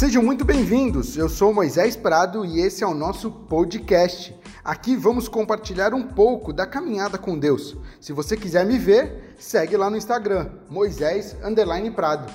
Sejam muito bem-vindos. Eu sou Moisés Prado e esse é o nosso podcast. Aqui vamos compartilhar um pouco da caminhada com Deus. Se você quiser me ver, segue lá no Instagram, Moisés Prado.